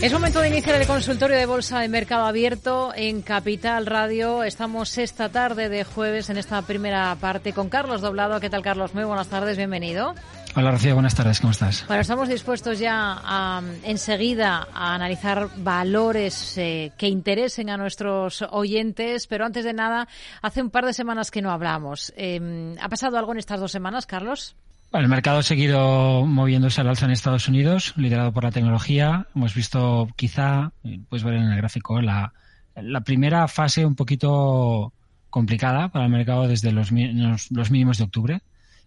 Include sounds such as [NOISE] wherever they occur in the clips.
Es momento de iniciar el consultorio de Bolsa de Mercado Abierto en Capital Radio. Estamos esta tarde de jueves en esta primera parte con Carlos Doblado. ¿Qué tal, Carlos? Muy buenas tardes, bienvenido. Hola, Rocío, buenas tardes, ¿cómo estás? Bueno, estamos dispuestos ya a, enseguida a analizar valores eh, que interesen a nuestros oyentes, pero antes de nada, hace un par de semanas que no hablamos. Eh, ¿Ha pasado algo en estas dos semanas, Carlos? El mercado ha seguido moviéndose al alza en Estados Unidos, liderado por la tecnología. Hemos visto quizá, puedes ver en el gráfico, la, la primera fase un poquito complicada para el mercado desde los, mínimos de octubre.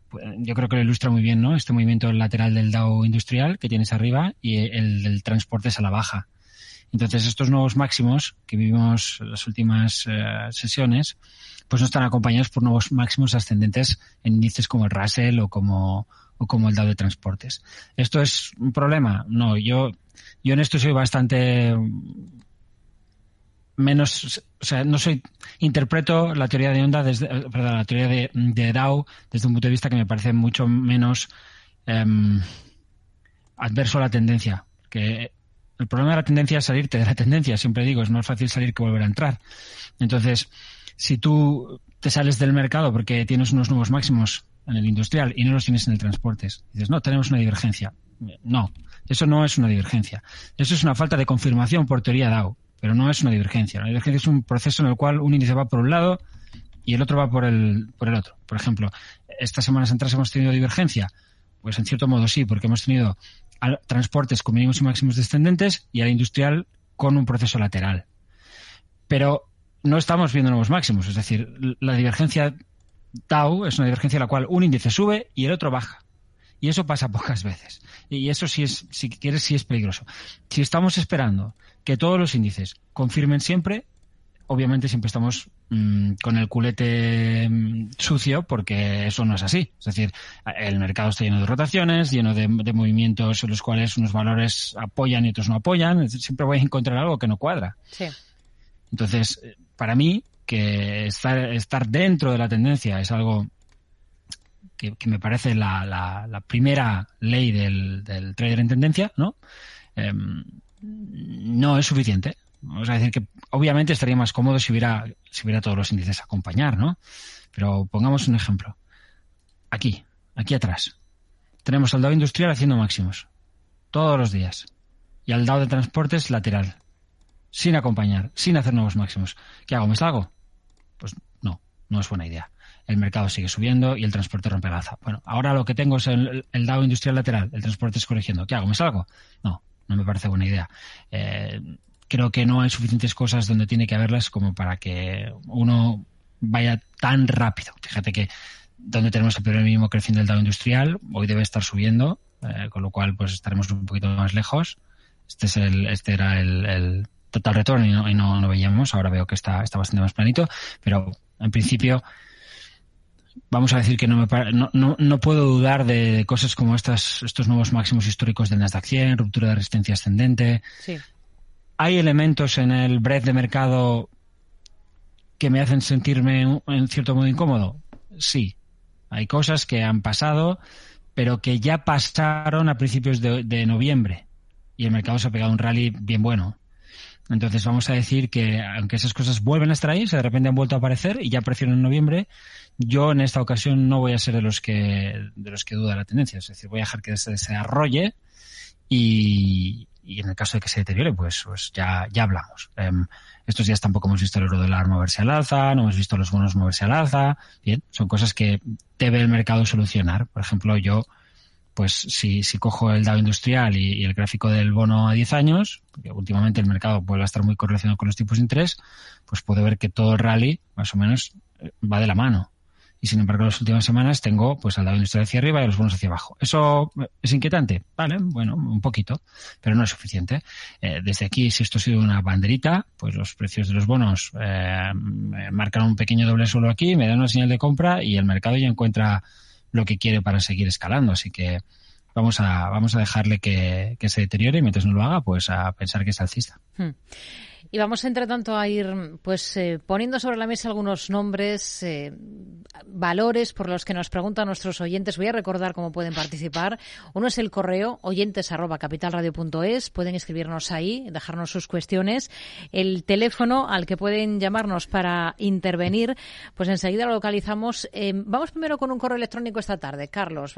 Pues, yo creo que lo ilustra muy bien, ¿no? Este movimiento lateral del Dow industrial que tienes arriba y el del transporte es a la baja. Entonces, estos nuevos máximos que vivimos en las últimas eh, sesiones, pues no están acompañados por nuevos máximos ascendentes en índices como el Russell o como, el Dow de transportes. ¿Esto es un problema? No, yo, yo en esto soy bastante menos, o sea, no soy, interpreto la teoría de onda desde, eh, perdón, la teoría de, de Dow desde un punto de vista que me parece mucho menos em, adverso a la tendencia. Que el problema de la tendencia es salirte de la tendencia, siempre digo, es más fácil salir que volver a entrar. Entonces, si tú te sales del mercado porque tienes unos nuevos máximos en el industrial y no los tienes en el transporte, dices, no, tenemos una divergencia. No, eso no es una divergencia. Eso es una falta de confirmación por teoría DAO, pero no es una divergencia. La divergencia es un proceso en el cual un índice va por un lado y el otro va por el, por el otro. Por ejemplo, estas semanas atrás hemos tenido divergencia. Pues en cierto modo sí, porque hemos tenido transportes con mínimos y máximos descendentes y al industrial con un proceso lateral. Pero no estamos viendo nuevos máximos, es decir, la divergencia tau es una divergencia en la cual un índice sube y el otro baja. Y eso pasa [LAUGHS] pocas veces. Y eso sí es, si quieres, sí es peligroso. Si estamos esperando que todos los índices confirmen siempre, obviamente siempre estamos mm, con el culete mm, sucio porque eso no es así. Es decir, el mercado está lleno de rotaciones, lleno de, movimientos en los cuales unos valores apoyan y otros no apoyan. Siempre voy a encontrar algo que no cuadra. Entonces, para mí, que estar, estar dentro de la tendencia es algo que, me parece la, primera ley del, trader en tendencia, ¿no? Em, no es suficiente. Vamos a decir que obviamente estaría más cómodo si hubiera, si hubiera todos los índices a acompañar, ¿no? Pero pongamos un ejemplo. Aquí, aquí atrás. Tenemos al Dow industrial haciendo máximos. Todos los días. Y al Dow de transportes lateral. Sin acompañar, sin hacer nuevos máximos. ¿Qué hago? ¿Me salgo? Pues no, no es buena idea. El mercado sigue subiendo y el transporte rompe la alza. Bueno, ahora lo que tengo es el, el industrial lateral. El transporte es corrigiendo. ¿Qué hago? ¿Me salgo? No, no me parece buena idea. Eh, creo que no hay suficientes cosas donde tiene que haberlas como para que uno vaya tan rápido. Fíjate que donde tenemos el primer mínimo creciendo del Dow industrial, hoy debe estar subiendo, eh, con lo cual pues estaremos un poquito más lejos. Este es el, este era el, total retorno y, no, y no, veíamos. Ahora veo que está, está bastante más planito, pero en principio vamos a decir que no, me, no, no, no, puedo dudar de cosas como estas, estos nuevos máximos históricos del Nasdaq 100, ruptura de resistencia ascendente, sí. ¿Hay elementos en el breadth de mercado que me hacen sentirme en cierto modo incómodo? Sí. Hay cosas que han pasado, pero que ya pasaron a principios de, noviembre y el mercado se ha pegado un rally bien bueno. Entonces vamos a decir que aunque esas cosas vuelven a estar ahí, se de repente han vuelto a aparecer y ya aparecieron en noviembre, yo en esta ocasión no voy a ser de los que de los que duda la tendencia, es decir, voy a dejar que se desarrolle y, y en el caso de que se deteriore, pues, pues ya, ya hablamos. Em, estos días tampoco hemos visto el euro dólar moverse al alza, no hemos visto los bonos moverse al alza. Bien, son cosas que debe el mercado solucionar. Por ejemplo, yo, pues si, si cojo el Dow industrial y, el gráfico del bono a 10 años, porque últimamente el mercado vuelve a estar muy correlacionado con los tipos de interés, pues puedo ver que todo el rally, más o menos, eh, va de la mano y sin embargo en las últimas semanas tengo pues al lado industrial hacia arriba y los bonos hacia abajo. ¿Eso es inquietante? Vale, bueno, un poquito, pero no es suficiente. Eh, desde aquí, si esto ha sido una banderita, pues los precios de los bonos eh, marcan un pequeño doble suelo aquí, me dan una señal de compra y el mercado ya encuentra lo que quiere para seguir escalando. Así que vamos a, vamos a dejarle que, se deteriore y mientras no lo haga, pues a pensar que es alcista. Hmm. Y vamos, entre tanto, a ir pues eh, poniendo sobre la mesa algunos nombres, eh, valores por los que nos preguntan nuestros oyentes. Voy a recordar cómo pueden participar. Uno es el correo oyentes arroba capitalradio.es. Pueden escribirnos ahí, dejarnos sus cuestiones. El teléfono al que pueden llamarnos para intervenir, pues enseguida lo localizamos. Eh, vamos primero con un correo electrónico esta tarde. Carlos,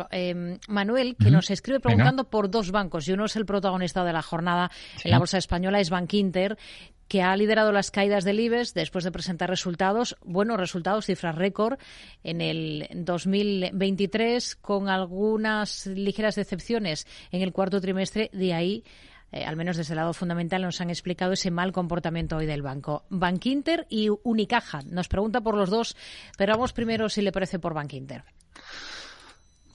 Manuel, que nos escribe preguntando por dos bancos y uno es el protagonista de la jornada en la Bolsa Española, es Bank Inter que ha liderado las caídas del IBEX después de presentar resultados, buenos resultados, cifras récord en el 2023, con algunas ligeras decepciones en el cuarto trimestre. De ahí, eh, al menos desde el lado fundamental, nos han explicado ese mal comportamiento hoy del banco. Bank Inter y Unicaja. Nos pregunta por los dos, pero vamos primero, si le parece, por Bank Inter.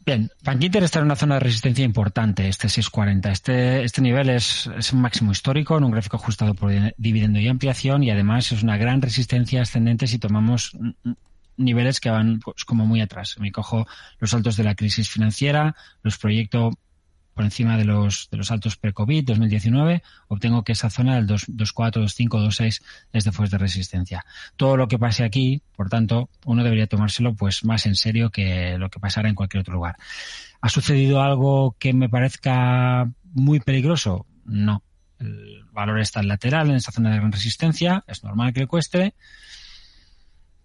Bien, Bank Inter está en una zona de resistencia importante, este 640. Este, este nivel es, es un máximo histórico en un gráfico ajustado por dividendo y ampliación y además es una gran resistencia ascendente si tomamos niveles que van pues, como muy atrás. Me cojo los altos de la crisis financiera, los proyecto por encima de los, de los altos pre-COVID 2019, obtengo que esa zona del 2.4, 2.5, 2.6 es de fuerza de resistencia. Todo lo que pase aquí, por tanto, uno debería tomárselo pues más en serio que lo que pasara en cualquier otro lugar. ¿Ha sucedido algo que me parezca muy peligroso? No. El valor está lateral, en esa zona de gran resistencia, es normal que le cueste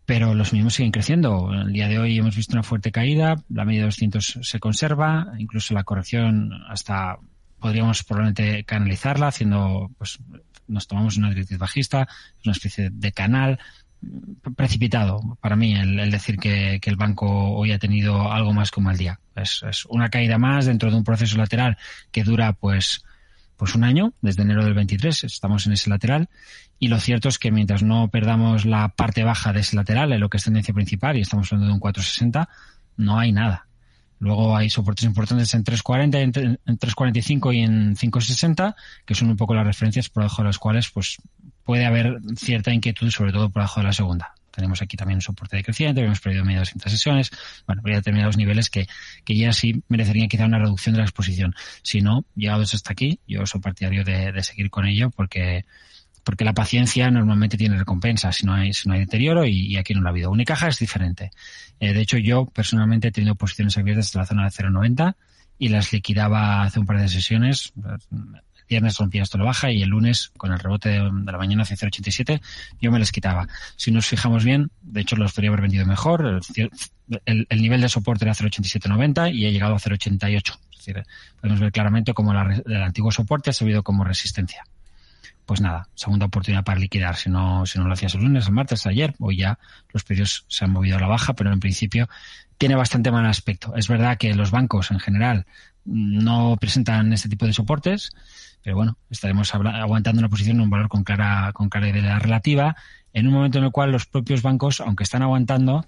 pero los mismos siguen creciendo. El día de hoy hemos visto una fuerte caída, la media de 200 se conserva, incluso la corrección hasta podríamos probablemente canalizarla haciendo, pues nos tomamos una directriz bajista, una especie de canal precipitado para mí el, decir que, el banco hoy ha tenido algo más un mal día. Es una caída más dentro de un proceso lateral que dura pues pues un año, desde enero del 23, estamos en ese lateral, y lo cierto es que mientras no perdamos la parte baja de ese lateral, en lo que es tendencia principal, y estamos hablando de un 460, no hay nada. Luego hay soportes importantes en 340, en 345 y en 560, que son un poco las referencias por debajo de las cuales pues puede haber cierta inquietud, sobre todo por debajo de la segunda. Tenemos aquí también un soporte decreciente, hemos perdido medio de sesiones, bueno, habría determinados niveles que, que ya sí merecerían quizá una reducción de la exposición. Si no, llegados hasta aquí, yo soy partidario de, de seguir con ello porque porque la paciencia normalmente tiene recompensa si no hay, si no hay deterioro y, aquí no lo ha habido. Unicaja es diferente. Eh, de hecho, yo personalmente he tenido posiciones abiertas desde la zona de 0,90 y las liquidaba hace un par de sesiones viernes rompía esto lo baja y el lunes, con el rebote de, la mañana hacia 0,87, yo me les quitaba. Si nos fijamos bien, de hecho los podría haber vendido mejor. El, nivel de soporte era 0,8790 y he llegado a 0,88. Es decir, podemos ver claramente cómo el antiguo soporte ha servido como resistencia. Pues nada, segunda oportunidad para liquidar. Si no, si no lo hacías el lunes, el martes, ayer, hoy ya los precios se han movido a la baja, pero en principio tiene bastante mal aspecto. Es verdad que los bancos en general no presentan este tipo de soportes, pero bueno, estaremos aguantando una posición en un valor con clara, con clara idea relativa, en un momento en el cual los propios bancos, aunque están aguantando,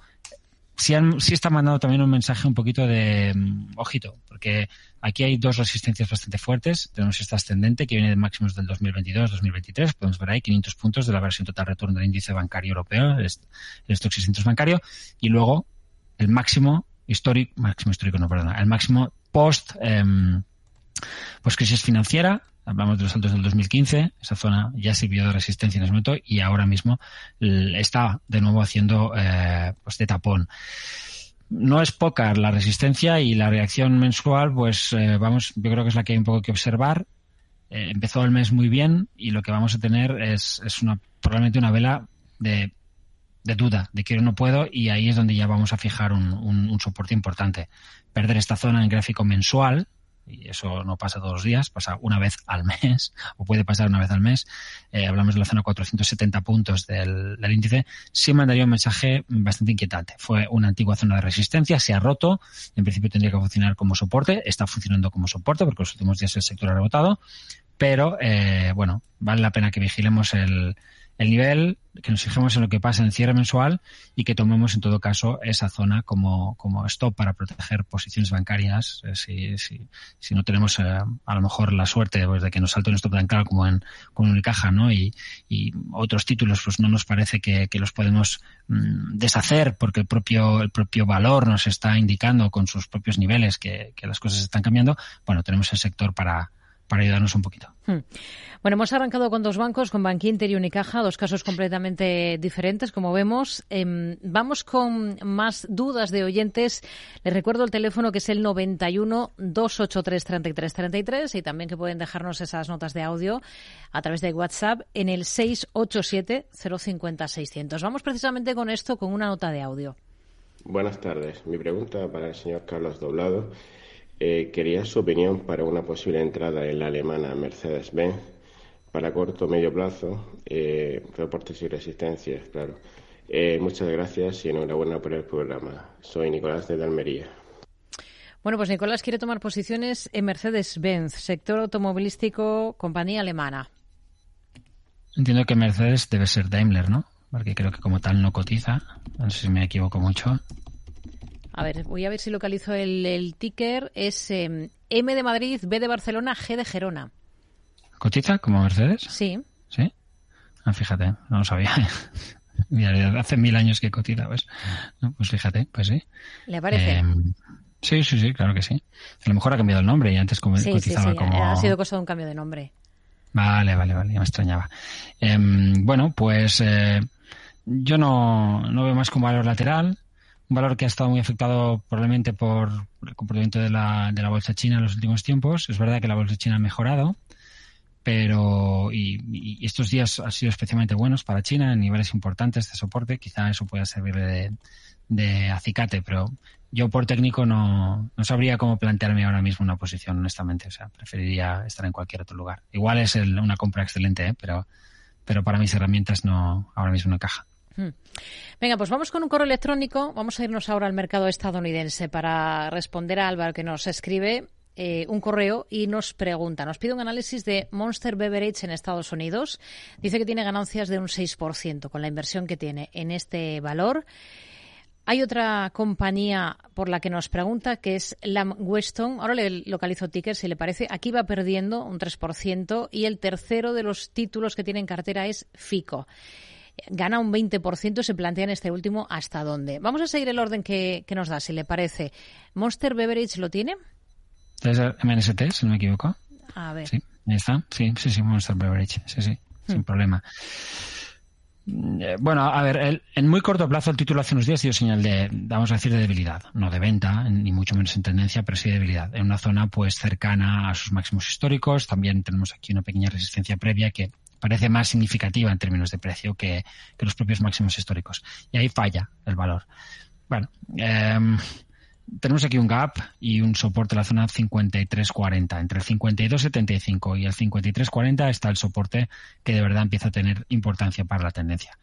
sí, han, sí están mandando también un mensaje un poquito de mm, ojito, porque aquí hay dos resistencias bastante fuertes. Tenemos esta ascendente que viene de máximos del 2022-2023. Podemos ver ahí 500 puntos de la versión total retorno del índice bancario europeo, el stock 600 bancario, y luego el máximo histórico, máximo histórico, no, perdona, el máximo post, eh, post crisis financiera hablamos de los altos del 2015, esa zona ya sirvió de resistencia en ese momento y ahora mismo está de nuevo haciendo eh, pues de tapón. No es poca la resistencia y la reacción mensual, pues eh, vamos, yo creo que es la que hay un poco que observar. Eh, empezó el mes muy bien y lo que vamos a tener es, es una, probablemente una vela de, de duda, de quiero no puedo, y ahí es donde ya vamos a fijar un, un, un soporte importante. Perder esta zona en gráfico mensual, y eso no pasa todos los días, pasa una vez al mes, o puede pasar una vez al mes, eh, hablamos de la zona 470 puntos del, del, índice, sí mandaría un mensaje bastante inquietante. Fue una antigua zona de resistencia, se ha roto, en principio tendría que funcionar como soporte, está funcionando como soporte porque los últimos días el sector ha rebotado, pero eh, bueno, vale la pena que vigilemos el, el nivel, que nos fijemos en lo que pasa en el cierre mensual y que tomemos en todo caso esa zona como, como stop para proteger posiciones bancarias eh, si, si, si, no tenemos eh, a lo mejor la suerte pues, de que nos salte un stop tan claro como en con Unicaja ¿no? y, y otros títulos pues no nos parece que, que los podemos mm, deshacer porque el propio, el propio valor nos está indicando con sus propios niveles que, que las cosas están cambiando, bueno, tenemos el sector para, para ayudarnos un poquito. Hmm. Bueno, hemos arrancado con dos bancos, con Bankinter y Unicaja, dos casos completamente diferentes, como vemos. Em, vamos con más dudas de oyentes. Les recuerdo el teléfono que es el 91 283 3333 y también que pueden dejarnos esas notas de audio a través de WhatsApp en el 687 050 600. Vamos precisamente con esto, con una nota de audio. Buenas tardes. Mi pregunta para el señor Carlos Doblado eh, quería su opinión para una posible entrada en la alemana Mercedes-Benz para corto o medio plazo, eh, reportes y resistencias, claro. Eh, muchas gracias y enhorabuena por el programa. Soy Nicolás de Almería. Bueno, pues Nicolás quiere tomar posiciones en Mercedes-Benz, sector automovilístico, compañía alemana. Entiendo que Mercedes debe ser Daimler, ¿no? Porque creo que como tal no cotiza. No sé si me equivoco mucho. A ver, voy a ver si localizo el, ticker. Es em, M de Madrid, B de Barcelona, G de Gerona. ¿Cotiza como Mercedes? Sí. ¿Sí? Ah, fíjate, no lo sabía. [LAUGHS] hace mil años que cotiza, ¿ves? pues fíjate, pues sí. ¿Le parece? Em, sí, sí, sí, claro que sí. A lo mejor ha cambiado el nombre y antes como cotizaba sí, sí. como... Ha sido cosa de un cambio de nombre. Vale, vale, vale, ya me extrañaba. Em, bueno, pues eh, yo no, no veo más como valor lateral un valor que ha estado muy afectado probablemente por el comportamiento de la, de la bolsa china en los últimos tiempos. Es verdad que la bolsa china ha mejorado, pero y, estos días han sido especialmente buenos para China en niveles importantes de soporte. Quizá eso pueda servir de, de acicate, pero yo por técnico no, no sabría cómo plantearme ahora mismo una posición, honestamente. O sea, preferiría estar en cualquier otro lugar. Igual es una compra excelente, ¿eh? pero, pero para mis herramientas no ahora mismo no encaja. Hmm. Venga, pues vamos con un correo electrónico. Vamos a irnos ahora al mercado estadounidense para responder a Álvaro que nos escribe eh, un correo y nos pregunta, nos pide un análisis de Monster Beverage en Estados Unidos. Dice que tiene ganancias de un 6% con la inversión que tiene en este valor. Hay otra compañía por la que nos pregunta, que es Lam Weston. Ahora le localizo ticker, si le parece. Aquí va perdiendo un 3% y el tercero de los títulos que tiene en cartera es FICO gana un 20%, se plantea en este último hasta dónde. Vamos a seguir el orden que, nos da, si le parece. ¿Monster Beverage lo tiene? Es MNST, si no me equivoco. A ver. Sí, ahí está. Sí, sí, sí, Monster Beverage. Sí, sí, sin hmm. problema. Eh, bueno, a ver, en muy corto plazo el título hace unos días dio señal de, vamos a decir, de debilidad, no de venta, ni mucho menos en tendencia, pero sí de debilidad. En una zona pues cercana a sus máximos históricos, también tenemos aquí una pequeña resistencia previa que parece más significativa en términos de precio que, los propios máximos históricos. Y ahí falla el valor. Bueno, em, tenemos aquí un gap y un soporte en la zona 53.40. Entre el 52.75 y el 53.40 está el soporte que de verdad empieza a tener importancia para la tendencia.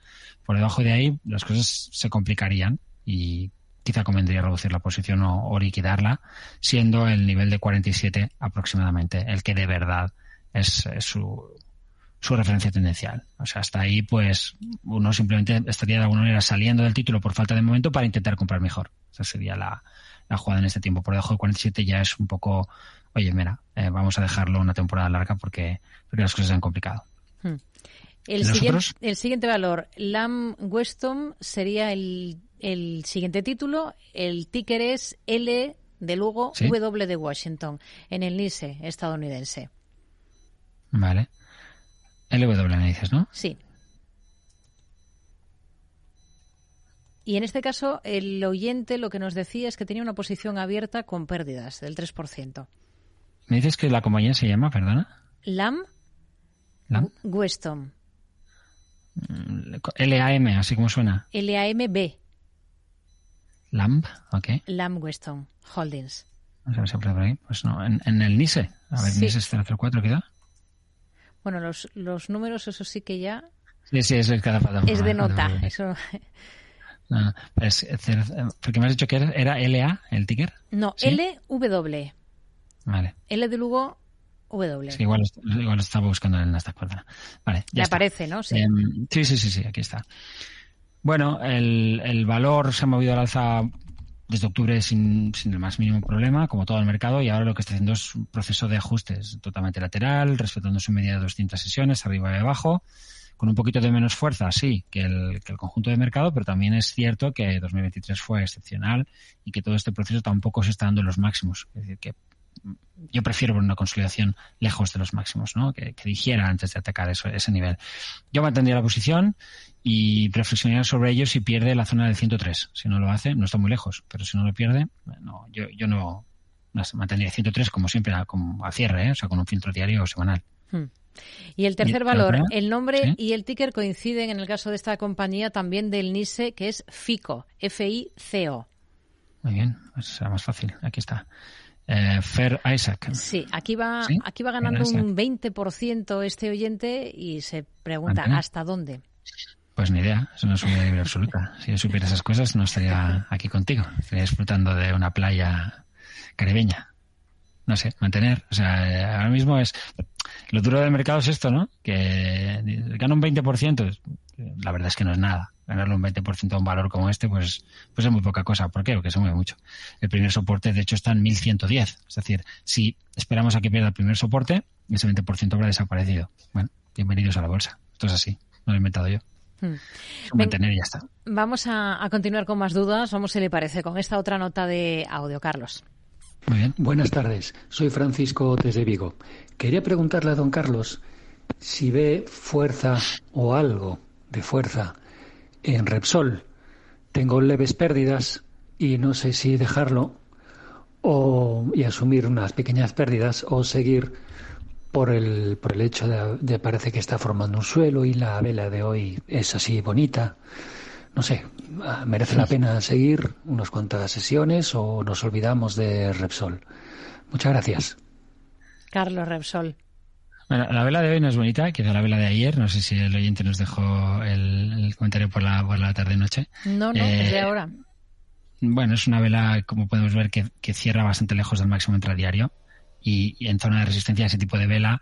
Por debajo de ahí las cosas se complicarían y quizá convendría reducir la posición o, liquidarla, siendo el nivel de 47 aproximadamente el que de verdad es su, su referencia tendencial. O sea, hasta ahí, pues, uno simplemente estaría de alguna manera saliendo del título por falta de momento para intentar comprar mejor. Esa sería la, jugada en este tiempo. Por debajo de 47 ya es un poco, oye, mira, eh, vamos a dejarlo una temporada larga porque, porque las cosas se han complicado. Hmm. El, siguiente, el siguiente valor, Lam Weston, sería el, el siguiente título. El ticker es L de Lugo, W de Washington, en el NISE estadounidense. Vale. LW me dices, ¿no? Sí. Y en este caso, el oyente lo que nos decía es que tenía una posición abierta con pérdidas del 3%. ¿Me dices que la compañía se llama, perdona? LAM, LAM? Weston. LAM, así como suena. LAMB. LAMB, ok. LAM Weston Holdings. Vamos a ver si por ahí. Pues no, en, el NISE. A ver, sí. NISE 004 queda. Bueno, los, los números, eso sí que ya. Sí, sí, es el cada Es de nota, eso. No, pues, porque me has dicho que era, LA el ticker. No, LW. Vale. L de Lugo, W. Sí, igual, igual estaba buscando en esta cuadra. Vale, ya aparece, ¿no? Em, sí. sí, sí, sí, aquí está. Bueno, el, el valor se ha movido al alza desde octubre sin, sin, el más mínimo problema, como todo el mercado, y ahora lo que está haciendo es un proceso de ajustes totalmente lateral, respetando su media de 200 sesiones, arriba y abajo, con un poquito de menos fuerza, sí, que el, que el conjunto de mercado, pero también es cierto que 2023 fue excepcional y que todo este proceso tampoco se está dando en los máximos. Es decir, que yo prefiero una consolidación lejos de los máximos, ¿no? Que, que digiera antes de atacar eso, ese nivel. Yo mantendría la posición y reflexionaría sobre ello si pierde la zona del 103. Si no lo hace, no está muy lejos, pero si no lo pierde, no, yo, yo no, mantendría 103 como siempre, como a cierre, ¿eh? o sea, con un filtro diario o semanal. Hmm. Y el tercer valor, el nombre y el ticker coinciden en el caso de esta compañía también del NISE, que es FICO, F-I-C-O. Muy bien, pues será más fácil. Aquí está. Eh, Fer Isaac. Sí, aquí va, aquí va ganando un 20% este oyente y se pregunta ¿hasta dónde? Pues ni idea, eso no es una libre absoluta. Si yo supiera esas cosas no estaría aquí contigo, estaría disfrutando de una playa caribeña. No sé, mantener. O sea, ahora mismo es... Lo duro del mercado es esto, ¿no? Que gana un 20%. La verdad es que no es nada ganarle un 20% a un valor como este, pues, pues es muy poca cosa. ¿Por qué? Porque se mueve mucho. El primer soporte, de hecho, está en 1110. Es decir, si esperamos a que pierda el primer soporte, ese 20% habrá desaparecido. Bueno, bienvenidos a la bolsa. Esto es así. No lo he inventado yo. Hmm. Mantener y ya está. Vamos a, a continuar con más dudas. Vamos, si le parece, con esta otra nota de audio, Carlos. Muy bien. Buenas tardes. Soy Francisco desde Vigo. Quería preguntarle a don Carlos si ve fuerza o algo de fuerza en Repsol tengo leves pérdidas y no sé si dejarlo o, y asumir unas pequeñas pérdidas o seguir por el, por el hecho de, de parece que está formando un suelo y la vela de hoy es así bonita. No sé, ¿merece la pena seguir unas cuantas sesiones o nos olvidamos de Repsol? Muchas gracias. Carlos Repsol. Bueno, la vela de hoy no es bonita, quizá la vela de ayer. No sé si el oyente nos dejó el, comentario por la, por la tarde-noche. No, no, es de eh, ahora. Bueno, es una vela, como podemos ver, que, cierra bastante lejos del máximo intradiario y, y en zona de resistencia ese tipo de vela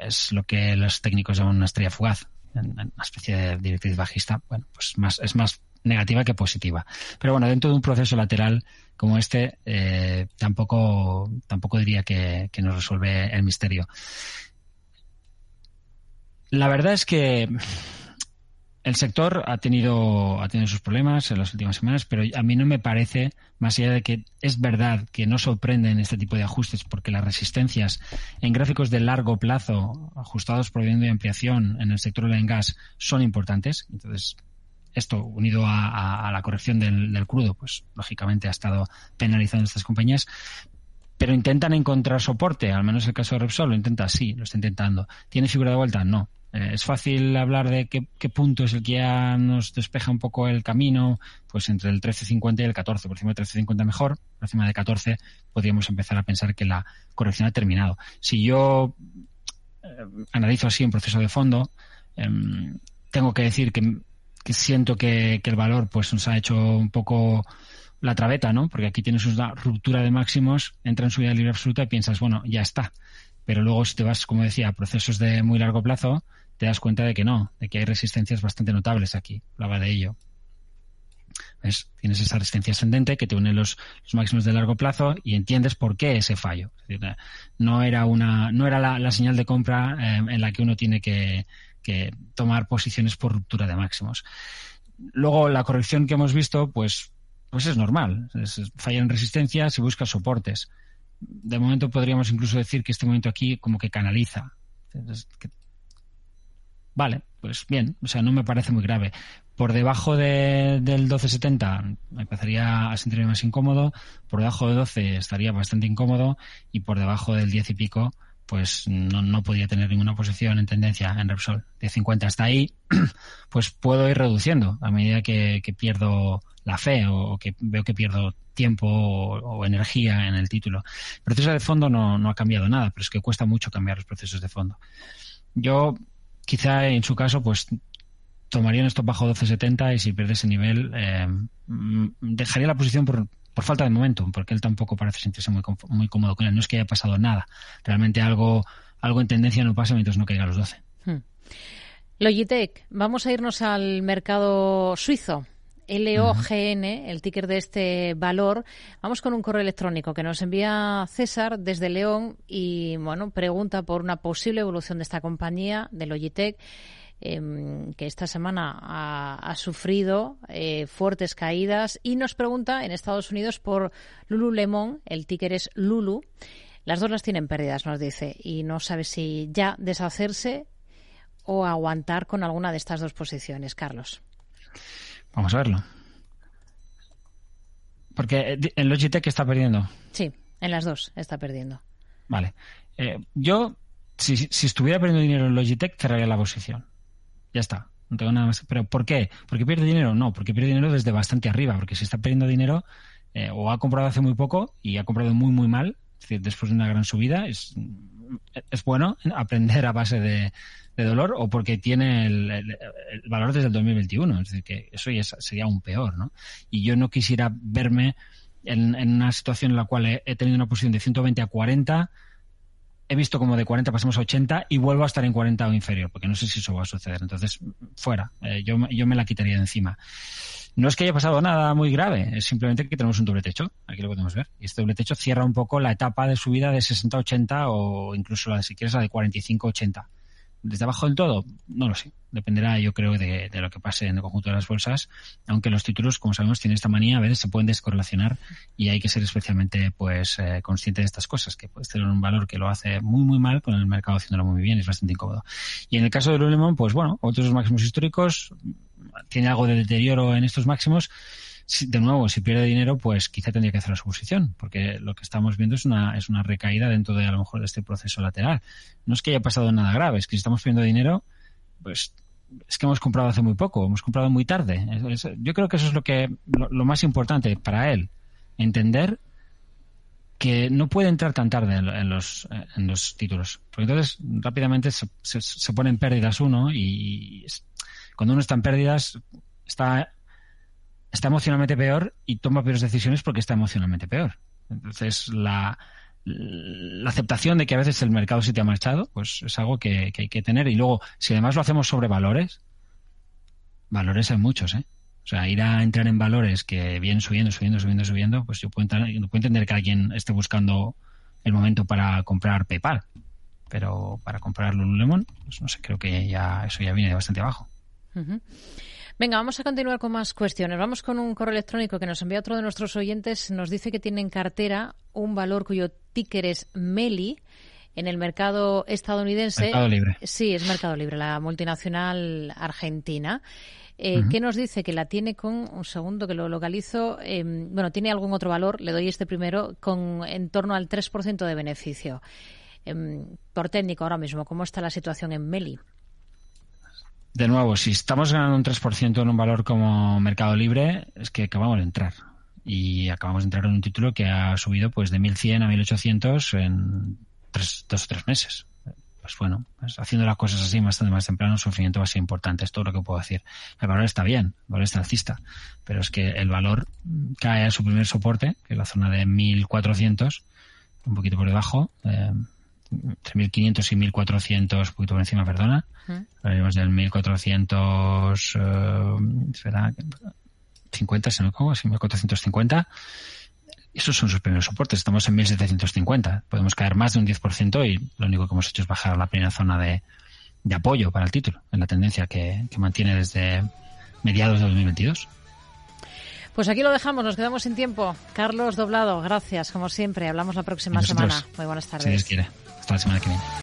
es lo que los técnicos llaman una estrella fugaz, una especie de directriz bajista. Bueno, pues más, es más negativa que positiva. Pero bueno, dentro de un proceso lateral como este, eh, tampoco, tampoco diría que, que nos resuelve el misterio. La verdad es que el sector ha tenido, ha tenido sus problemas en las últimas semanas, pero a mí no me parece, más allá de que es verdad que no sorprenden este tipo de ajustes, porque las resistencias en gráficos de largo plazo, ajustados por bien de ampliación en el sector del gas, son importantes. Entonces, esto unido a, la corrección del, del, crudo, pues lógicamente ha estado penalizando a estas compañías. Pero intentan encontrar soporte, al menos el caso de Repsol lo intenta, sí, lo está intentando. ¿Tiene figura de vuelta? No. Eh, es fácil hablar de qué, punto es el que ya nos despeja un poco el camino, pues entre el 13.50 y el 14, por encima del 13.50 mejor, por encima de 14 podríamos empezar a pensar que la corrección ha terminado. Si yo eh, analizo así un proceso de fondo, em, tengo que decir que, siento que, el valor pues nos ha hecho un poco la traveta, ¿no? Porque aquí tienes una ruptura de máximos, entra en subida libre absoluta y piensas, bueno, ya está. Pero luego si te vas, como decía, a procesos de muy largo plazo, te das cuenta de que no, de que hay resistencias bastante notables aquí. Hablaba de ello. Tienes esa resistencia ascendente que te une los, máximos de largo plazo y entiendes por qué ese fallo. no era una, no era la, señal de compra eh, en la que uno tiene que, tomar posiciones por ruptura de máximos. Luego la corrección que hemos visto, pues, pues es normal. falla en resistencia, se busca soportes. De momento podríamos incluso decir que este momento aquí como que canaliza. Vale, pues bien, o sea, no me parece muy grave. Por debajo de, del 1270 me empezaría a sentirme más incómodo, por debajo de 12 estaría bastante incómodo y por debajo del 10 y pico pues no, no podría tener ninguna posición en tendencia en Repsol. De 50 hasta ahí, [CLEARS THROAT] pues puedo ir reduciendo a medida que, pierdo la fe o, que veo que pierdo tiempo o, energía en el título. El proceso de fondo no, no ha cambiado nada, pero es que cuesta mucho cambiar los procesos de fondo. Yo quizá en su caso, pues tomaría un stop bajo 12.70 y si pierde ese nivel, eh, mm, dejaría la posición por, por falta de momento, porque él tampoco parece sentirse muy, muy cómodo con él. No es que haya pasado nada. Realmente algo, algo en tendencia no pasa mientras no caiga a los 12. Hmm. Logitech, vamos a irnos al mercado suizo. LOGN, el ticker de este valor. Vamos con un correo electrónico que nos envía César desde León y bueno, pregunta por una posible evolución de esta compañía, de Logitech. Em, que esta semana ha, sufrido eh, fuertes caídas y nos pregunta en Estados Unidos por Lululemon, el ticker es Lulu, Las dos las tienen pérdidas, nos dice, y no sabe si ya deshacerse o aguantar con alguna de estas dos posiciones, Carlos. Vamos a verlo. Porque eh, en Logitech está perdiendo. Sí, en las dos está perdiendo. Vale. Eh, yo, si, si, estuviera perdiendo dinero en Logitech, cerraría la posición. Ya está. No tengo nada más. ¿Pero por qué? ¿Porque pierde dinero? No, porque pierde dinero desde bastante arriba. Porque si está perdiendo dinero, eh, o ha comprado hace muy poco y ha comprado muy, muy mal, es decir, después de una gran subida, es, es bueno aprender a base de, de dolor o porque tiene el, valor desde el 2021. Es decir, que eso ya sería aún peor, ¿no? Y yo no quisiera verme en, una situación en la cual he, tenido una posición de 120 a 40, he visto como de 40 pasamos a 80 y vuelvo a estar en 40 o inferior, porque no sé si eso va a suceder. Entonces, fuera, eh, yo, yo me la quitaría de encima. No es que haya pasado nada muy grave, es simplemente que tenemos un doble techo, aquí lo podemos ver. Y este doble techo cierra un poco la etapa de subida de 60-80 o incluso la, si quieres la de 45-80 desde abajo del todo, no lo sé. Dependerá, yo creo, de, lo que pase en el conjunto de las bolsas. Aunque los títulos, como sabemos, tienen esta manía, a veces se pueden descorrelacionar y hay que ser especialmente, pues, eh, consciente de estas cosas, que puede tener un valor que lo hace muy, muy mal con el mercado haciéndolo muy bien, es bastante incómodo. Y en el caso de Lululemon, pues bueno, otros máximos históricos, tiene algo de deterioro en estos máximos de nuevo, si pierde dinero, pues quizá tendría que hacer la suposición, porque lo que estamos viendo es una, es una recaída dentro de a lo mejor de este proceso lateral. No es que haya pasado nada grave, es que si estamos perdiendo dinero, pues es que hemos comprado hace muy poco, hemos comprado muy tarde. yo creo que eso es lo que lo, más importante para él, entender que no puede entrar tan tarde en, los, en los títulos. Porque entonces rápidamente se, se, se ponen pérdidas uno y cuando uno está en pérdidas está está emocionalmente peor y toma peores decisiones porque está emocionalmente peor. Entonces, la, la aceptación de que a veces el mercado se te ha marchado, pues es algo que, hay que tener. Y luego, si además lo hacemos sobre valores, valores hay muchos, ¿eh? O sea, ir a entrar en valores que vienen subiendo, subiendo, subiendo, subiendo, pues yo puedo, entender que alguien esté buscando el momento para comprar PayPal. Pero para comprar Lululemon, pues no sé, creo que ya eso ya viene de bastante abajo. Venga, vamos a continuar con más cuestiones. Vamos con un correo electrónico que nos envía otro de nuestros oyentes. Nos dice que tiene en cartera un valor cuyo ticker es MELI en el mercado estadounidense. Mercado Libre. Sí, es Mercado Libre, la multinacional argentina. Eh, ¿Qué nos dice? Que la tiene con, un segundo que lo localizo, em, bueno, tiene algún otro valor, le doy este primero, con en torno al 3% de beneficio. Em, por técnico ahora mismo, ¿cómo está la situación en Meli? De nuevo, si estamos ganando un 3% en un valor como Mercado Libre, es que acabamos de entrar. Y acabamos de entrar en un título que ha subido pues de 1.100 a 1.800 en tres, dos o tres meses. Pues bueno, pues haciendo las cosas así bastante más temprano, un sufrimiento va a ser importante. Es todo lo que puedo decir. El valor está bien, el valor está alcista, pero es que el valor cae a su primer soporte, que es la zona de 1.400, un poquito por debajo. Eh, entre 1500 y 1400, un poquito por encima, perdona. Hablaremos del 1400, eh, espera, 50, si no me así 1450. Esos son sus primeros soportes. Estamos en 1750. Podemos caer más de un 10% y lo único que hemos hecho es bajar a la primera zona de, de apoyo para el título, en la tendencia que, que mantiene desde mediados de 2022. Pues aquí lo dejamos, nos quedamos sin tiempo. Carlos Doblado, gracias, como siempre. Hablamos la próxima semana. Muy buenas tardes. Si Dios quiere. Hasta la semana que viene.